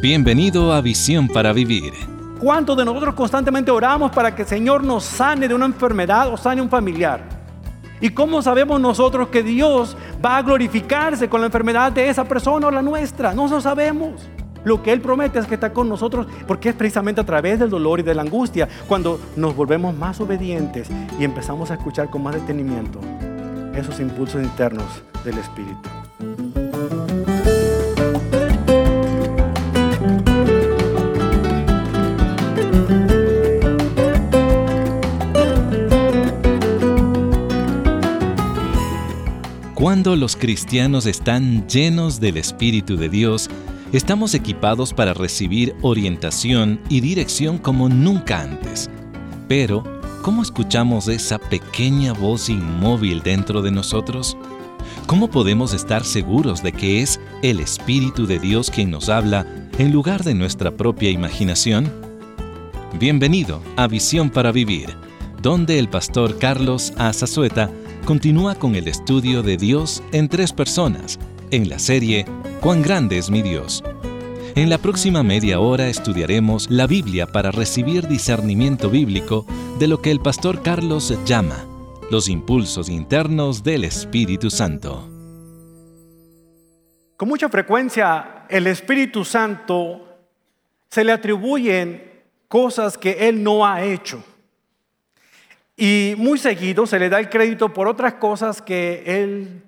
Bienvenido a Visión para Vivir. ¿Cuántos de nosotros constantemente oramos para que el Señor nos sane de una enfermedad o sane un familiar? ¿Y cómo sabemos nosotros que Dios va a glorificarse con la enfermedad de esa persona o la nuestra? No lo sabemos. Lo que Él promete es que está con nosotros porque es precisamente a través del dolor y de la angustia cuando nos volvemos más obedientes y empezamos a escuchar con más detenimiento esos impulsos internos del Espíritu. Cuando los cristianos están llenos del Espíritu de Dios, estamos equipados para recibir orientación y dirección como nunca antes. Pero, ¿cómo escuchamos esa pequeña voz inmóvil dentro de nosotros? ¿Cómo podemos estar seguros de que es el Espíritu de Dios quien nos habla en lugar de nuestra propia imaginación? Bienvenido a Visión para Vivir, donde el pastor Carlos Azazueta continúa con el estudio de Dios en tres personas, en la serie cuán grande es mi Dios. En la próxima media hora estudiaremos la Biblia para recibir discernimiento bíblico de lo que el pastor Carlos llama los impulsos internos del Espíritu Santo. Con mucha frecuencia el Espíritu Santo se le atribuyen cosas que Él no ha hecho. Y muy seguido se le da el crédito por otras cosas que Él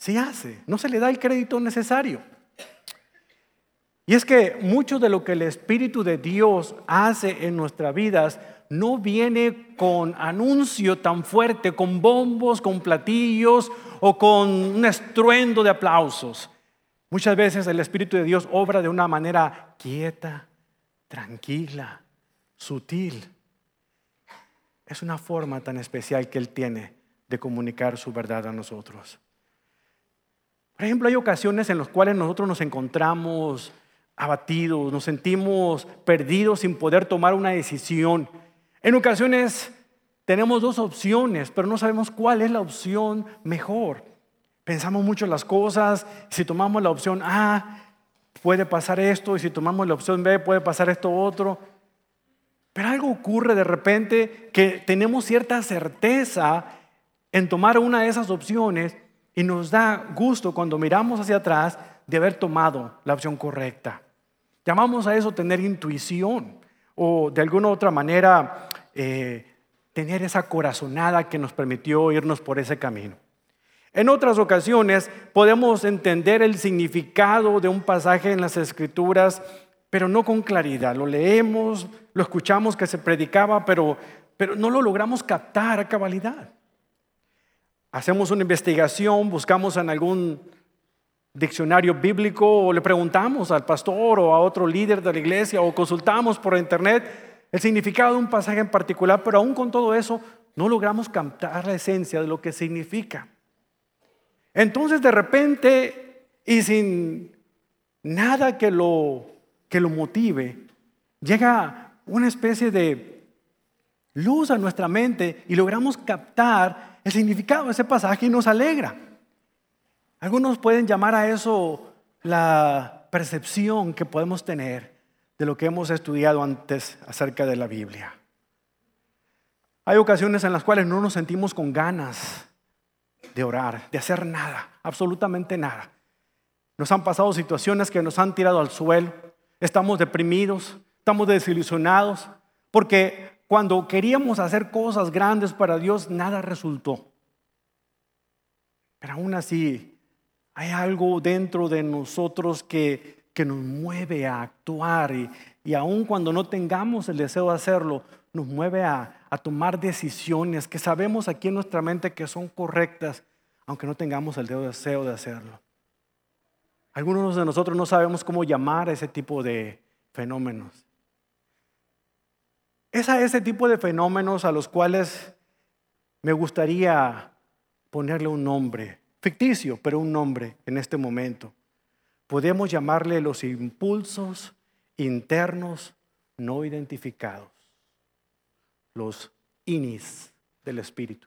Sí hace, no se le da el crédito necesario. Y es que mucho de lo que el Espíritu de Dios hace en nuestras vidas no viene con anuncio tan fuerte, con bombos, con platillos o con un estruendo de aplausos. Muchas veces el Espíritu de Dios obra de una manera quieta, tranquila, sutil. Es una forma tan especial que Él tiene de comunicar su verdad a nosotros. Por ejemplo, hay ocasiones en las cuales nosotros nos encontramos abatidos, nos sentimos perdidos sin poder tomar una decisión. En ocasiones tenemos dos opciones, pero no sabemos cuál es la opción mejor. Pensamos mucho las cosas, si tomamos la opción A, puede pasar esto, y si tomamos la opción B, puede pasar esto otro. Pero algo ocurre de repente que tenemos cierta certeza en tomar una de esas opciones y nos da gusto cuando miramos hacia atrás de haber tomado la opción correcta. Llamamos a eso tener intuición o de alguna otra manera eh, tener esa corazonada que nos permitió irnos por ese camino. En otras ocasiones podemos entender el significado de un pasaje en las escrituras, pero no con claridad. Lo leemos, lo escuchamos que se predicaba, pero, pero no lo logramos captar a cabalidad. Hacemos una investigación, buscamos en algún diccionario bíblico o le preguntamos al pastor o a otro líder de la iglesia o consultamos por internet el significado de un pasaje en particular, pero aún con todo eso no logramos captar la esencia de lo que significa. Entonces de repente y sin nada que lo, que lo motive, llega una especie de luz a nuestra mente y logramos captar el significado de ese pasaje y nos alegra. Algunos pueden llamar a eso la percepción que podemos tener de lo que hemos estudiado antes acerca de la Biblia. Hay ocasiones en las cuales no nos sentimos con ganas de orar, de hacer nada, absolutamente nada. Nos han pasado situaciones que nos han tirado al suelo, estamos deprimidos, estamos desilusionados, porque cuando queríamos hacer cosas grandes para Dios, nada resultó. Pero aún así, hay algo dentro de nosotros que, que nos mueve a actuar y, y aun cuando no tengamos el deseo de hacerlo, nos mueve a, a tomar decisiones que sabemos aquí en nuestra mente que son correctas, aunque no tengamos el deseo de hacerlo. Algunos de nosotros no sabemos cómo llamar a ese tipo de fenómenos. Es a ese tipo de fenómenos a los cuales me gustaría ponerle un nombre, ficticio, pero un nombre en este momento. Podemos llamarle los impulsos internos no identificados, los inis del espíritu.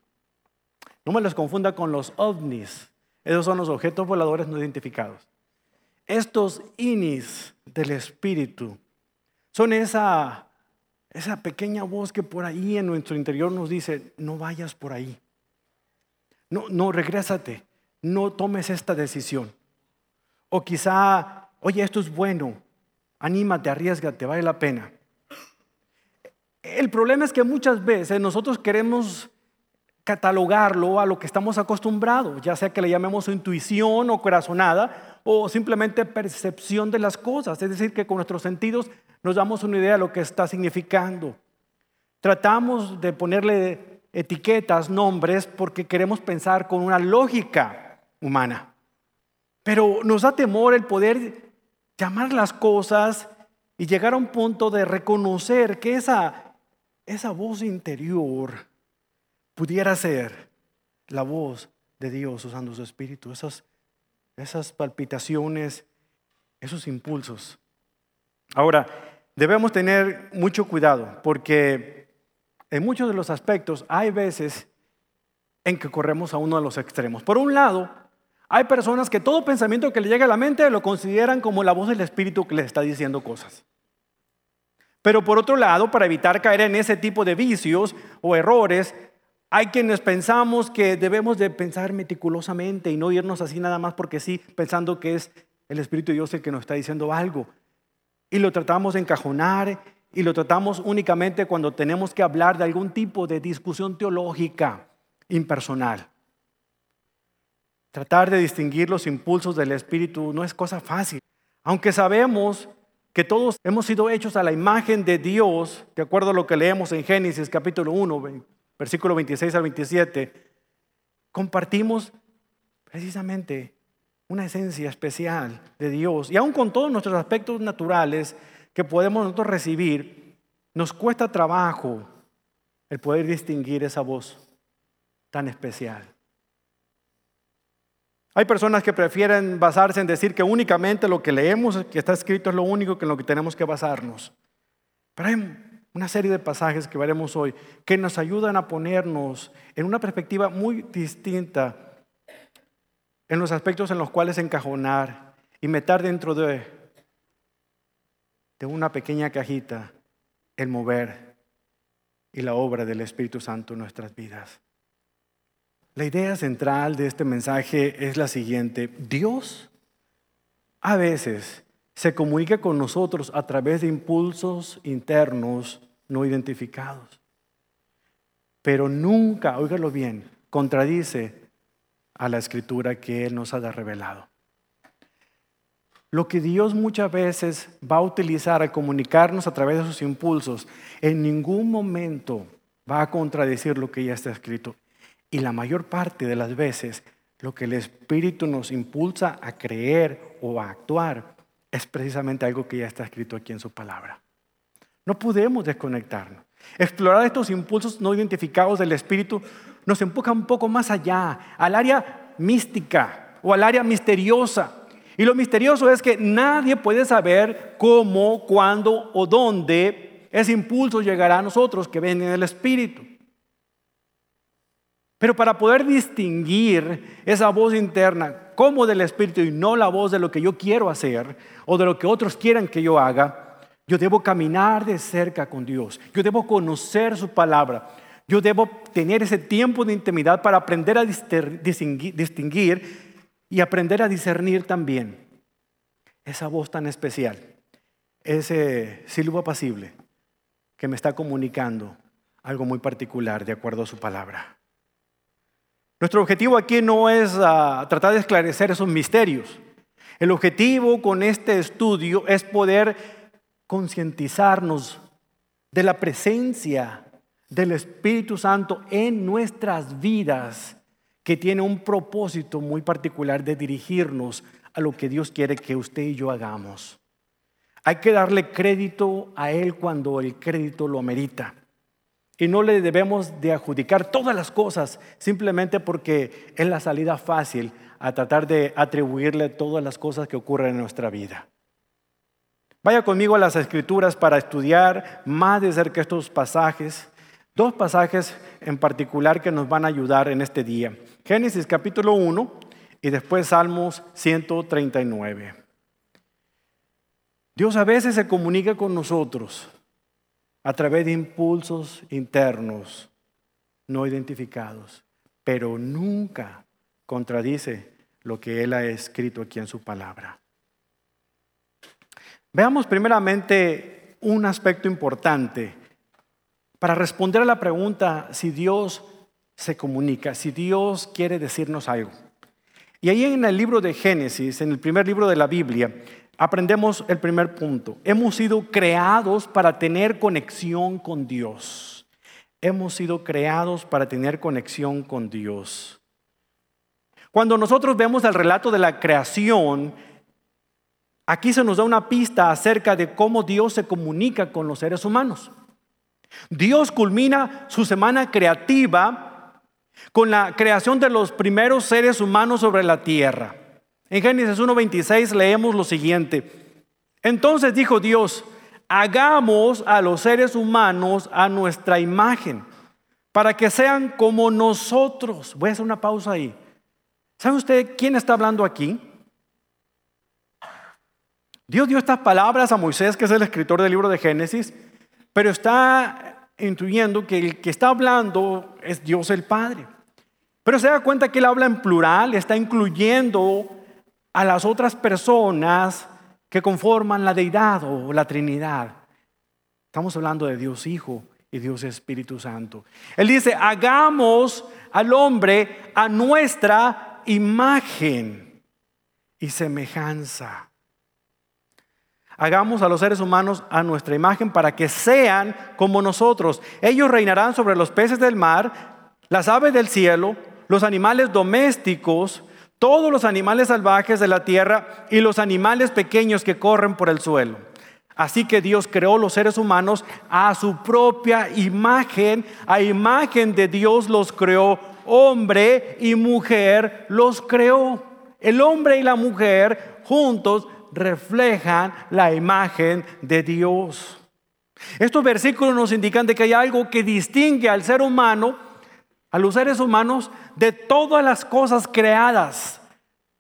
No me los confunda con los ovnis Esos son los objetos voladores no identificados. Estos inis del Espíritu son esa, esa pequeña voz que por ahí en nuestro interior nos dice, no vayas por ahí. No, no, regrésate. No tomes esta decisión. O quizá, oye, esto es bueno. Anímate, arriesgate, vale la pena. El problema es que muchas veces nosotros queremos catalogarlo a lo que estamos acostumbrados, ya sea que le llamemos intuición o corazonada o simplemente percepción de las cosas, es decir, que con nuestros sentidos nos damos una idea de lo que está significando. Tratamos de ponerle etiquetas, nombres, porque queremos pensar con una lógica humana. Pero nos da temor el poder llamar las cosas y llegar a un punto de reconocer que esa, esa voz interior pudiera ser la voz de Dios usando su espíritu, esas, esas palpitaciones, esos impulsos. Ahora, debemos tener mucho cuidado porque en muchos de los aspectos hay veces en que corremos a uno de los extremos. Por un lado, hay personas que todo pensamiento que le llega a la mente lo consideran como la voz del Espíritu que les está diciendo cosas. Pero por otro lado, para evitar caer en ese tipo de vicios o errores, hay quienes pensamos que debemos de pensar meticulosamente y no irnos así nada más porque sí, pensando que es el Espíritu de Dios el que nos está diciendo algo. Y lo tratamos de encajonar y lo tratamos únicamente cuando tenemos que hablar de algún tipo de discusión teológica impersonal. Tratar de distinguir los impulsos del Espíritu no es cosa fácil. Aunque sabemos que todos hemos sido hechos a la imagen de Dios, de acuerdo a lo que leemos en Génesis capítulo 1, versículo 26 al 27, compartimos precisamente una esencia especial de Dios. Y aún con todos nuestros aspectos naturales que podemos nosotros recibir, nos cuesta trabajo el poder distinguir esa voz tan especial. Hay personas que prefieren basarse en decir que únicamente lo que leemos, que está escrito, es lo único que en lo que tenemos que basarnos. Pero hay una serie de pasajes que veremos hoy que nos ayudan a ponernos en una perspectiva muy distinta en los aspectos en los cuales encajonar y meter dentro de, de una pequeña cajita el mover y la obra del Espíritu Santo en nuestras vidas. La idea central de este mensaje es la siguiente. Dios a veces se comunica con nosotros a través de impulsos internos no identificados. Pero nunca, óigalo bien, contradice a la escritura que Él nos ha revelado. Lo que Dios muchas veces va a utilizar a comunicarnos a través de sus impulsos, en ningún momento va a contradecir lo que ya está escrito. Y la mayor parte de las veces, lo que el Espíritu nos impulsa a creer o a actuar es precisamente algo que ya está escrito aquí en su palabra. No podemos desconectarnos. Explorar estos impulsos no identificados del Espíritu nos empuja un poco más allá, al área mística o al área misteriosa. Y lo misterioso es que nadie puede saber cómo, cuándo o dónde ese impulso llegará a nosotros que ven en el Espíritu. Pero para poder distinguir esa voz interna como del Espíritu y no la voz de lo que yo quiero hacer o de lo que otros quieran que yo haga, yo debo caminar de cerca con Dios. Yo debo conocer su palabra. Yo debo tener ese tiempo de intimidad para aprender a distinguir y aprender a discernir también esa voz tan especial, ese silbo apacible que me está comunicando algo muy particular de acuerdo a su palabra. Nuestro objetivo aquí no es ah, tratar de esclarecer esos misterios. El objetivo con este estudio es poder concientizarnos de la presencia del Espíritu Santo en nuestras vidas, que tiene un propósito muy particular de dirigirnos a lo que Dios quiere que usted y yo hagamos. Hay que darle crédito a Él cuando el crédito lo amerita. Y no le debemos de adjudicar todas las cosas simplemente porque es la salida fácil a tratar de atribuirle todas las cosas que ocurren en nuestra vida. Vaya conmigo a las escrituras para estudiar más de cerca estos pasajes. Dos pasajes en particular que nos van a ayudar en este día. Génesis capítulo 1 y después Salmos 139. Dios a veces se comunica con nosotros a través de impulsos internos no identificados, pero nunca contradice lo que Él ha escrito aquí en su palabra. Veamos primeramente un aspecto importante para responder a la pregunta si Dios se comunica, si Dios quiere decirnos algo. Y ahí en el libro de Génesis, en el primer libro de la Biblia, aprendemos el primer punto. Hemos sido creados para tener conexión con Dios. Hemos sido creados para tener conexión con Dios. Cuando nosotros vemos el relato de la creación, aquí se nos da una pista acerca de cómo Dios se comunica con los seres humanos. Dios culmina su semana creativa con la creación de los primeros seres humanos sobre la tierra. En Génesis 1.26 leemos lo siguiente. Entonces dijo Dios, hagamos a los seres humanos a nuestra imagen, para que sean como nosotros. Voy a hacer una pausa ahí. ¿Sabe usted quién está hablando aquí? Dios dio estas palabras a Moisés, que es el escritor del libro de Génesis, pero está intuyendo que el que está hablando es Dios el Padre. Pero se da cuenta que él habla en plural, está incluyendo a las otras personas que conforman la deidad o la Trinidad. Estamos hablando de Dios Hijo y Dios Espíritu Santo. Él dice, hagamos al hombre a nuestra imagen y semejanza. Hagamos a los seres humanos a nuestra imagen para que sean como nosotros. Ellos reinarán sobre los peces del mar, las aves del cielo, los animales domésticos, todos los animales salvajes de la tierra y los animales pequeños que corren por el suelo. Así que Dios creó los seres humanos a su propia imagen, a imagen de Dios los creó, hombre y mujer los creó. El hombre y la mujer juntos reflejan la imagen de Dios. Estos versículos nos indican de que hay algo que distingue al ser humano a los seres humanos de todas las cosas creadas,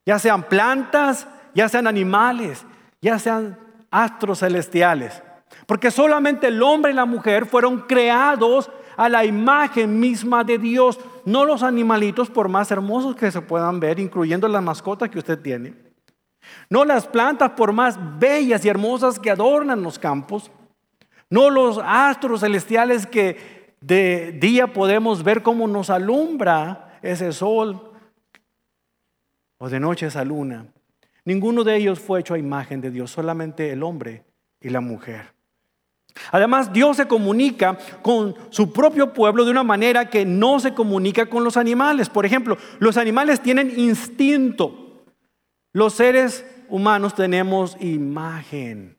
ya sean plantas, ya sean animales, ya sean astros celestiales. Porque solamente el hombre y la mujer fueron creados a la imagen misma de Dios, no los animalitos por más hermosos que se puedan ver, incluyendo las mascotas que usted tiene. No las plantas por más bellas y hermosas que adornan los campos. No los astros celestiales que de día podemos ver cómo nos alumbra ese sol o de noche esa luna. Ninguno de ellos fue hecho a imagen de Dios, solamente el hombre y la mujer. Además, Dios se comunica con su propio pueblo de una manera que no se comunica con los animales. Por ejemplo, los animales tienen instinto. Los seres humanos tenemos imagen.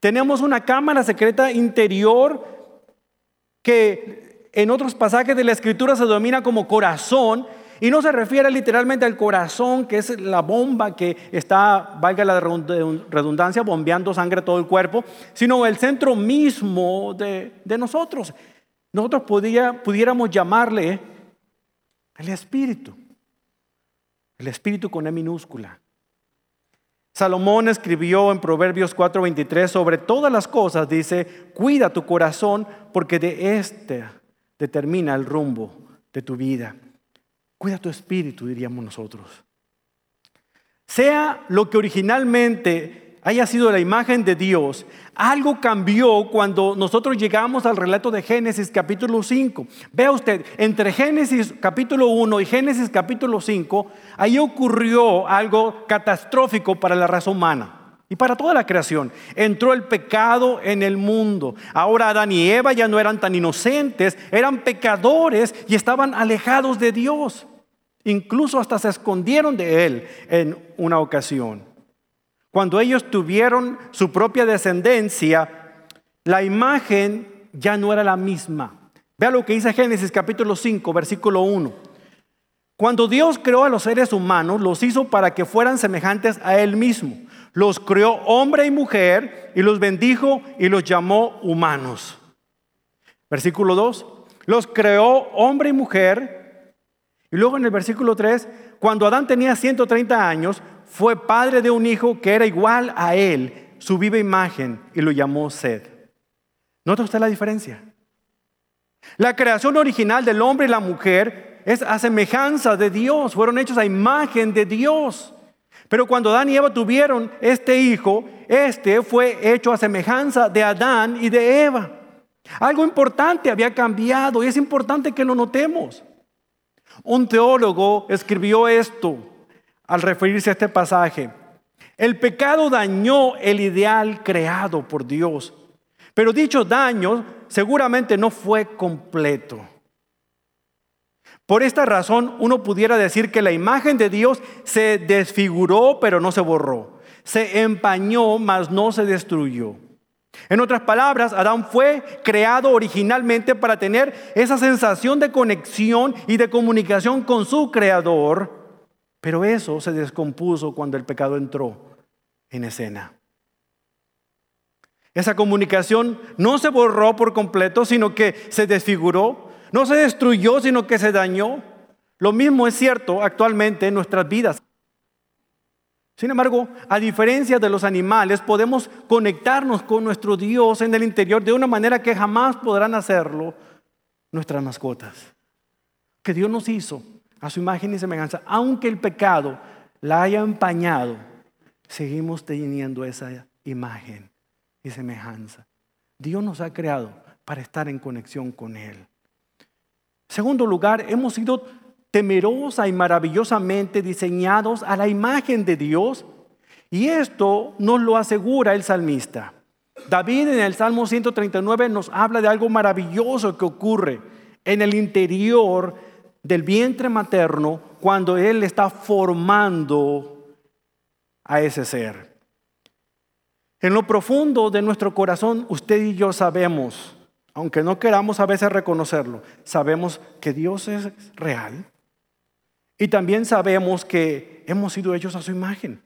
Tenemos una cámara secreta interior que en otros pasajes de la escritura se domina como corazón y no se refiere literalmente al corazón, que es la bomba que está, valga la redundancia, bombeando sangre a todo el cuerpo, sino el centro mismo de, nosotros. Nosotros pudiéramos llamarle el espíritu, el espíritu con E minúscula. Salomón escribió en Proverbios 4:23 sobre todas las cosas, dice, cuida tu corazón porque de este determina el rumbo de tu vida. Cuida tu espíritu, diríamos nosotros. Sea lo que originalmente haya sido la imagen de Dios, algo cambió cuando nosotros llegamos al relato de Génesis capítulo 5. Vea usted, entre Génesis capítulo 1 y Génesis capítulo 5, ahí ocurrió algo catastrófico para la raza humana. Y para toda la creación, entró el pecado en el mundo. Ahora Adán y Eva ya no eran tan inocentes, eran pecadores y estaban alejados de Dios. Incluso hasta se escondieron de Él en una ocasión. Cuando ellos tuvieron su propia descendencia, la imagen ya no era la misma. Vea lo que dice Génesis capítulo 5, versículo 1. Cuando Dios creó a los seres humanos, los hizo para que fueran semejantes a Él mismo. Los creó hombre y mujer y los bendijo y los llamó humanos. Versículo 2. Los creó hombre y mujer Y luego en el versículo 3, cuando Adán tenía 130 años, fue padre de un hijo que era igual a él, su viva imagen, y lo llamó Sed. ¿Nota usted la diferencia? La creación original del hombre y la mujer es a semejanza de Dios, fueron hechos a imagen de Dios. Pero cuando Adán y Eva tuvieron este hijo, este fue hecho a semejanza de Adán y de Eva. Algo importante había cambiado y es importante que lo notemos. Un teólogo escribió esto al referirse a este pasaje. El pecado dañó el ideal creado por Dios, pero dicho daño seguramente no fue completo. Por esta razón uno pudiera decir que la imagen de Dios se desfiguró pero no se borró, se empañó mas no se destruyó. En otras palabras, Adán fue creado originalmente para tener esa sensación de conexión y de comunicación con su creador, pero eso se descompuso cuando el pecado entró en escena. Esa comunicación no se borró por completo, sino que se desfiguró, no se destruyó, sino que se dañó. Lo mismo es cierto actualmente en nuestras vidas. Sin embargo, a diferencia de los animales, podemos conectarnos con nuestro Dios en el interior de una manera que jamás podrán hacerlo nuestras mascotas. Que Dios nos hizo a su imagen y semejanza, aunque el pecado la haya empañado, seguimos teniendo esa imagen y semejanza. Dios nos ha creado para estar en conexión con Él. Segundo lugar, hemos sido temerosa y maravillosamente diseñados a la imagen de Dios. Y esto nos lo asegura el salmista. David en el Salmo 139 nos habla de algo maravilloso que ocurre en el interior del vientre materno cuando Él está formando a ese ser. En lo profundo de nuestro corazón, usted y yo sabemos, aunque no queramos a veces reconocerlo, sabemos que Dios es real, y también sabemos que hemos sido hechos a su imagen.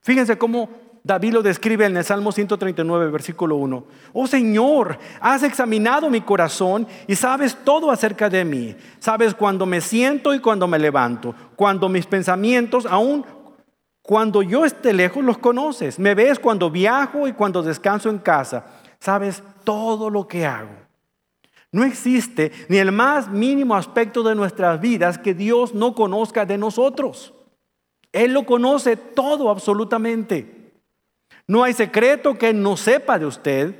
Fíjense cómo David lo describe en el Salmo 139, versículo 1. Oh Señor, has examinado mi corazón y sabes todo acerca de mí. Sabes cuando me siento y cuando me levanto, cuando mis pensamientos, aún cuando yo esté lejos, los conoces. Me ves cuando viajo y cuando descanso en casa. Sabes todo lo que hago. No existe ni el más mínimo aspecto de nuestras vidas que Dios no conozca de nosotros. Él lo conoce todo absolutamente. No hay secreto que no sepa de usted.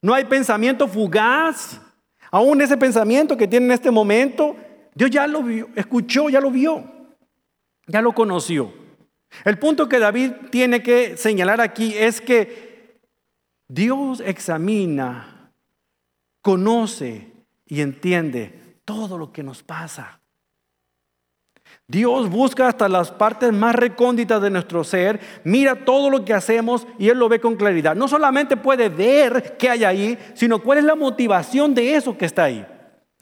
No hay pensamiento fugaz. Aún ese pensamiento que tiene en este momento, Dios ya lo vio, escuchó, ya lo vio, ya lo conoció. El punto que David tiene que señalar aquí es que Dios examina conoce y entiende todo lo que nos pasa. Dios busca hasta las partes más recónditas de nuestro ser, mira todo lo que hacemos y Él lo ve con claridad. No solamente puede ver qué hay ahí, sino cuál es la motivación de eso que está ahí.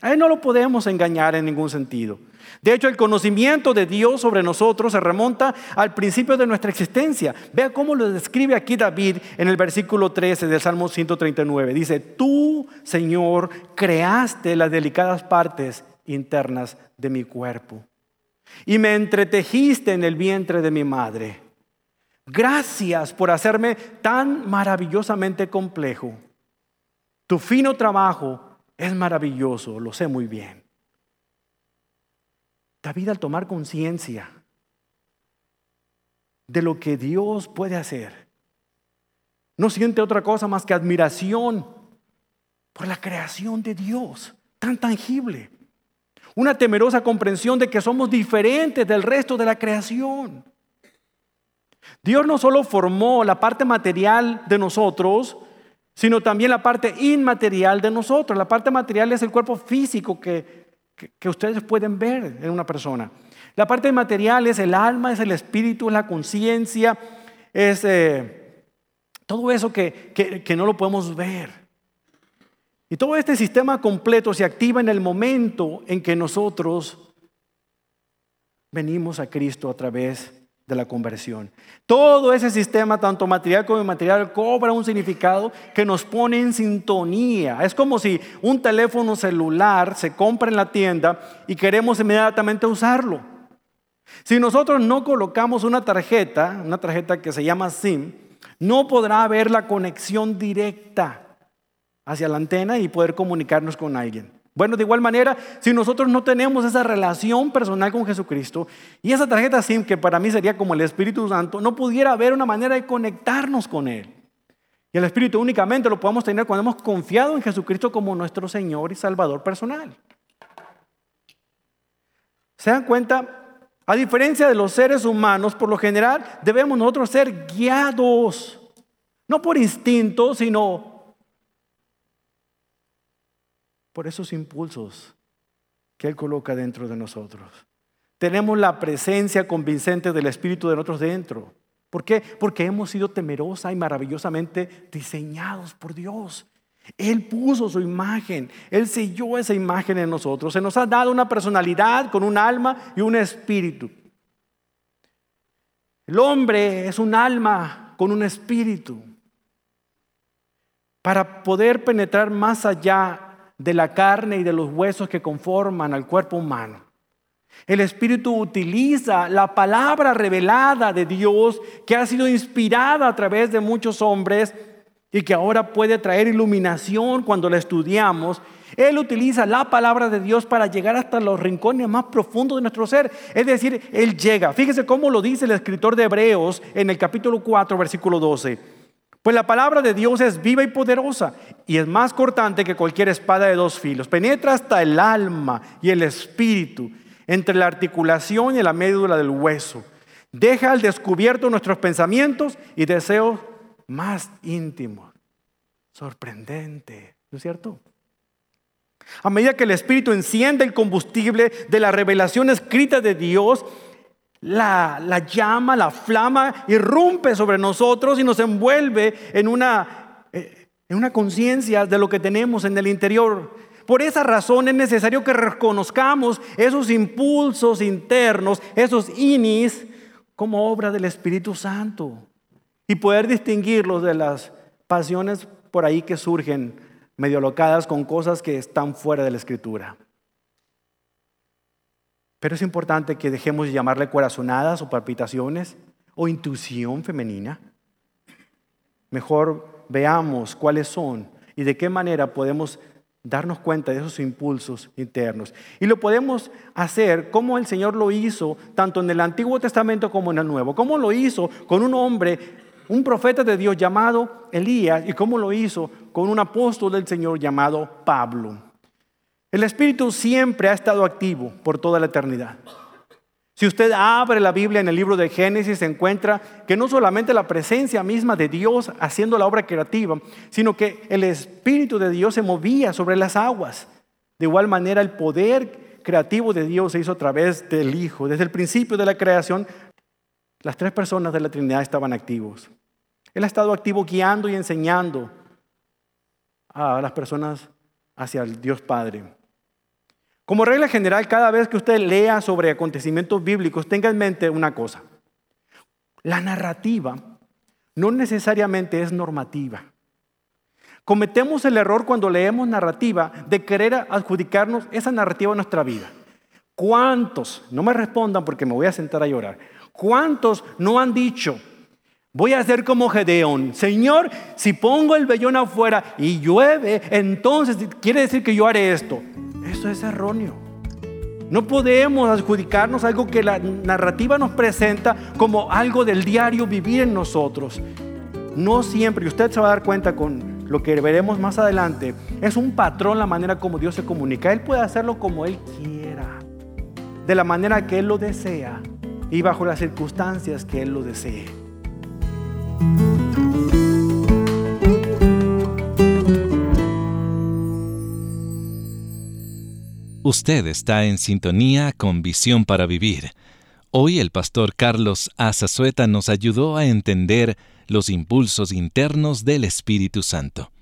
A Él no lo podemos engañar en ningún sentido. De hecho, el conocimiento de Dios sobre nosotros se remonta al principio de nuestra existencia. Vea cómo lo describe aquí David en el versículo 13 del Salmo 139. Dice, tú, Señor, creaste las delicadas partes internas de mi cuerpo y me entretejiste en el vientre de mi madre. Gracias por hacerme tan maravillosamente complejo. Tu fino trabajo es maravilloso, lo sé muy bien. David al tomar conciencia de lo que Dios puede hacer, no siente otra cosa más que admiración por la creación de Dios, tan tangible. Una temerosa comprensión de que somos diferentes del resto de la creación. Dios no solo formó la parte material de nosotros, sino también la parte inmaterial de nosotros. La parte material es el cuerpo físico que que, ustedes pueden ver en una persona. La parte material es el alma, es el espíritu, es la conciencia, es eh, todo eso que, que no lo podemos ver. Y todo este sistema completo se activa en el momento en que nosotros venimos a Cristo a través de la conversión. Todo ese sistema, tanto material como inmaterial, cobra un significado que nos pone en sintonía. Es como si un teléfono celular se compra en la tienda y queremos inmediatamente usarlo. Si nosotros no colocamos una tarjeta, una tarjeta que se llama SIM, no podrá haber la conexión directa hacia la antena y poder comunicarnos con alguien. Bueno, de igual manera, si nosotros no tenemos esa relación personal con Jesucristo y esa tarjeta SIM, que para mí sería como el Espíritu Santo, no pudiera haber una manera de conectarnos con Él. Y el Espíritu únicamente lo podemos tener cuando hemos confiado en Jesucristo como nuestro Señor y Salvador personal. ¿Se dan cuenta? A diferencia de los seres humanos, por lo general debemos nosotros ser guiados, no por instinto, sino por esos impulsos que Él coloca dentro de nosotros. Tenemos la presencia convincente del Espíritu de nosotros dentro. ¿Por qué? Porque hemos sido temerosa y maravillosamente diseñados por Dios. Él puso su imagen, Él selló esa imagen en nosotros. Se nos ha dado una personalidad con un alma y un espíritu. El hombre es un alma con un espíritu. Para poder penetrar más allá de la carne y de los huesos que conforman al cuerpo humano. El Espíritu utiliza la palabra revelada de Dios que ha sido inspirada a través de muchos hombres y que ahora puede traer iluminación cuando la estudiamos. Él utiliza la palabra de Dios para llegar hasta los rincones más profundos de nuestro ser. Es decir, Él llega. Fíjese cómo lo dice el escritor de Hebreos en el capítulo 4, versículo 12. Pues la palabra de Dios es viva y poderosa y es más cortante que cualquier espada de dos filos. Penetra hasta el alma y el espíritu, entre la articulación y la médula del hueso. Deja al descubierto nuestros pensamientos y deseos más íntimos. Sorprendente, ¿no es cierto? A medida que el Espíritu enciende el combustible de la revelación escrita de Dios, la, llama, la flama irrumpe sobre nosotros y nos envuelve en una, eh, en una conciencia de lo que tenemos en el interior. Por esa razón es necesario que reconozcamos esos impulsos internos, esos inis, como obra del Espíritu Santo y poder distinguirlos de las pasiones por ahí que surgen medio locadas con cosas que están fuera de la Escritura. Pero es importante que dejemos de llamarle corazonadas o palpitaciones o intuición femenina. Mejor veamos cuáles son y de qué manera podemos darnos cuenta de esos impulsos internos. Y lo podemos hacer como el Señor lo hizo, tanto en el Antiguo Testamento como en el Nuevo. Como lo hizo con un hombre, un profeta de Dios llamado Elías, y cómo lo hizo con un apóstol del Señor llamado Pablo. El Espíritu siempre ha estado activo por toda la eternidad. Si usted abre la Biblia en el libro de Génesis, se encuentra que no solamente la presencia misma de Dios haciendo la obra creativa, sino que el Espíritu de Dios se movía sobre las aguas. De igual manera, el poder creativo de Dios se hizo a través del Hijo. Desde el principio de la creación, las tres personas de la Trinidad estaban activos. Él ha estado activo guiando y enseñando a las personas hacia el Dios Padre. Como regla general, cada vez que usted lea sobre acontecimientos bíblicos, tenga en mente una cosa. La narrativa no necesariamente es normativa. Cometemos el error cuando leemos narrativa de querer adjudicarnos esa narrativa a nuestra vida. ¿Cuántos, no me respondan porque me voy a sentar a llorar, cuántos no han dicho, voy a ser como Gedeón, Señor, si pongo el vellón afuera y llueve, entonces quiere decir que yo haré esto? Eso es erróneo. No podemos adjudicarnos algo que la narrativa nos presenta como algo del diario vivir en nosotros. No siempre, y usted se va a dar cuenta con lo que veremos más adelante, es un patrón la manera como Dios se comunica. Él puede hacerlo como Él quiera, de la manera que Él lo desea y bajo las circunstancias que Él lo desee. Usted está en sintonía con Visión para Vivir. Hoy el pastor Carlos Azazueta nos ayudó a entender los impulsos internos del Espíritu Santo.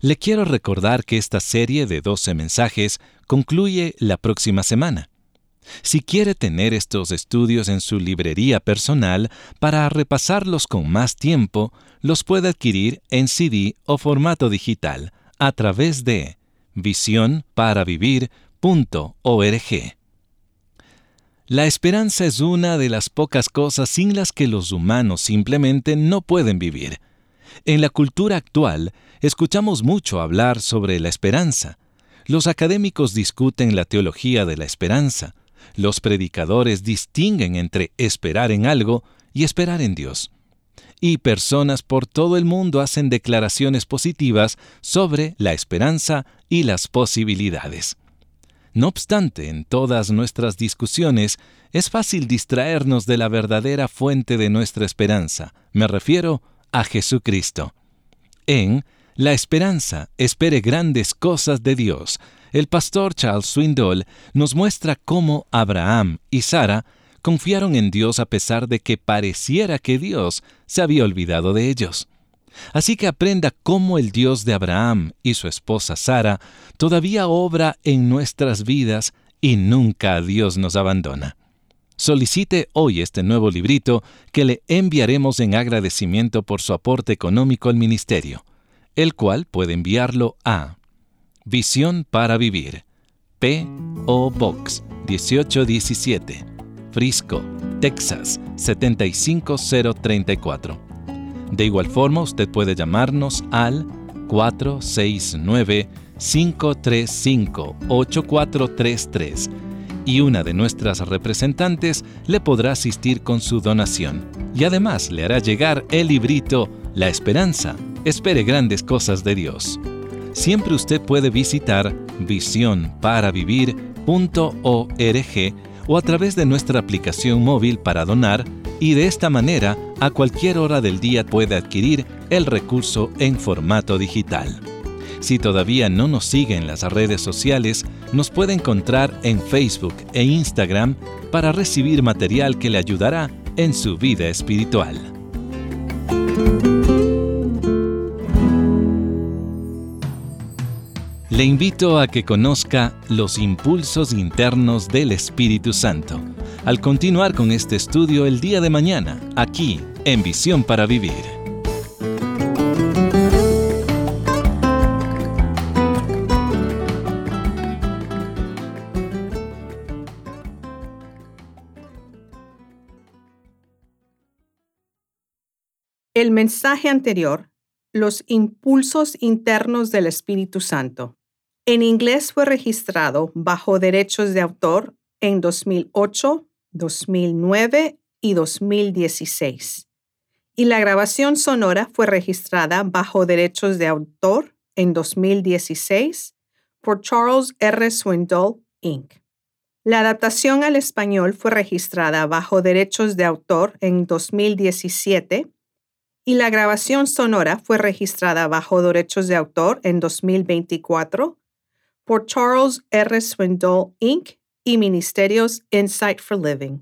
Le quiero recordar que esta serie de 12 mensajes concluye la próxima semana. Si quiere tener estos estudios en su librería personal para repasarlos con más tiempo, los puede adquirir en CD o formato digital a través de La esperanza es una de las pocas cosas sin las que los humanos simplemente no pueden vivir. En la cultura actual, escuchamos mucho hablar sobre la esperanza. Los académicos discuten la teología de la esperanza. Los predicadores distinguen entre esperar en algo y esperar en Dios. Y personas por todo el mundo hacen declaraciones positivas sobre la esperanza y las posibilidades. No obstante, en todas nuestras discusiones es fácil distraernos de la verdadera fuente de nuestra esperanza. Me refiero a Jesucristo. En La esperanza espere grandes cosas de Dios, el pastor Charles Swindoll nos muestra cómo Abraham y Sara confiaron en Dios a pesar de que pareciera que Dios se había olvidado de ellos. Así que aprenda cómo el Dios de Abraham y su esposa Sara todavía obra en nuestras vidas y nunca Dios nos abandona. Solicite hoy este nuevo librito que le enviaremos en agradecimiento por su aporte económico al ministerio, el cual puede enviarlo a Visión para Vivir, P.O. Box 1817, Frisco, Texas 75034. De igual forma, usted puede llamarnos al 469-535-8433 y una de nuestras representantes le podrá asistir con su donación y además le hará llegar el librito La Esperanza. Espere grandes cosas de Dios siempre usted puede visitar visionparavivir.org o a través de nuestra aplicación móvil para donar y de esta manera a cualquier hora del día puede adquirir el recurso en formato digital. Si todavía no nos sigue en las redes sociales, nos puede encontrar en Facebook e Instagram para recibir material que le ayudará en su vida espiritual. Le invito a que conozca los impulsos internos del Espíritu Santo al continuar con este estudio el día de mañana, aquí en Visión para Vivir. El mensaje anterior, los impulsos internos del Espíritu Santo. En inglés fue registrado bajo derechos de autor en 2008, 2009 y 2016. Y la grabación sonora fue registrada bajo derechos de autor en 2016 por Charles R. Swindoll, Inc. La adaptación al español fue registrada bajo derechos de autor en 2017 y la grabación sonora fue registrada bajo derechos de autor en 2024 por Charles R. Swindoll, Inc. y Ministerios Insight for Living.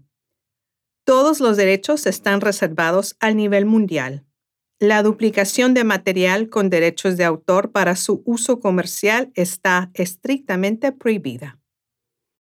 Todos los derechos están reservados al nivel mundial. La duplicación de material con derechos de autor para su uso comercial está estrictamente prohibida.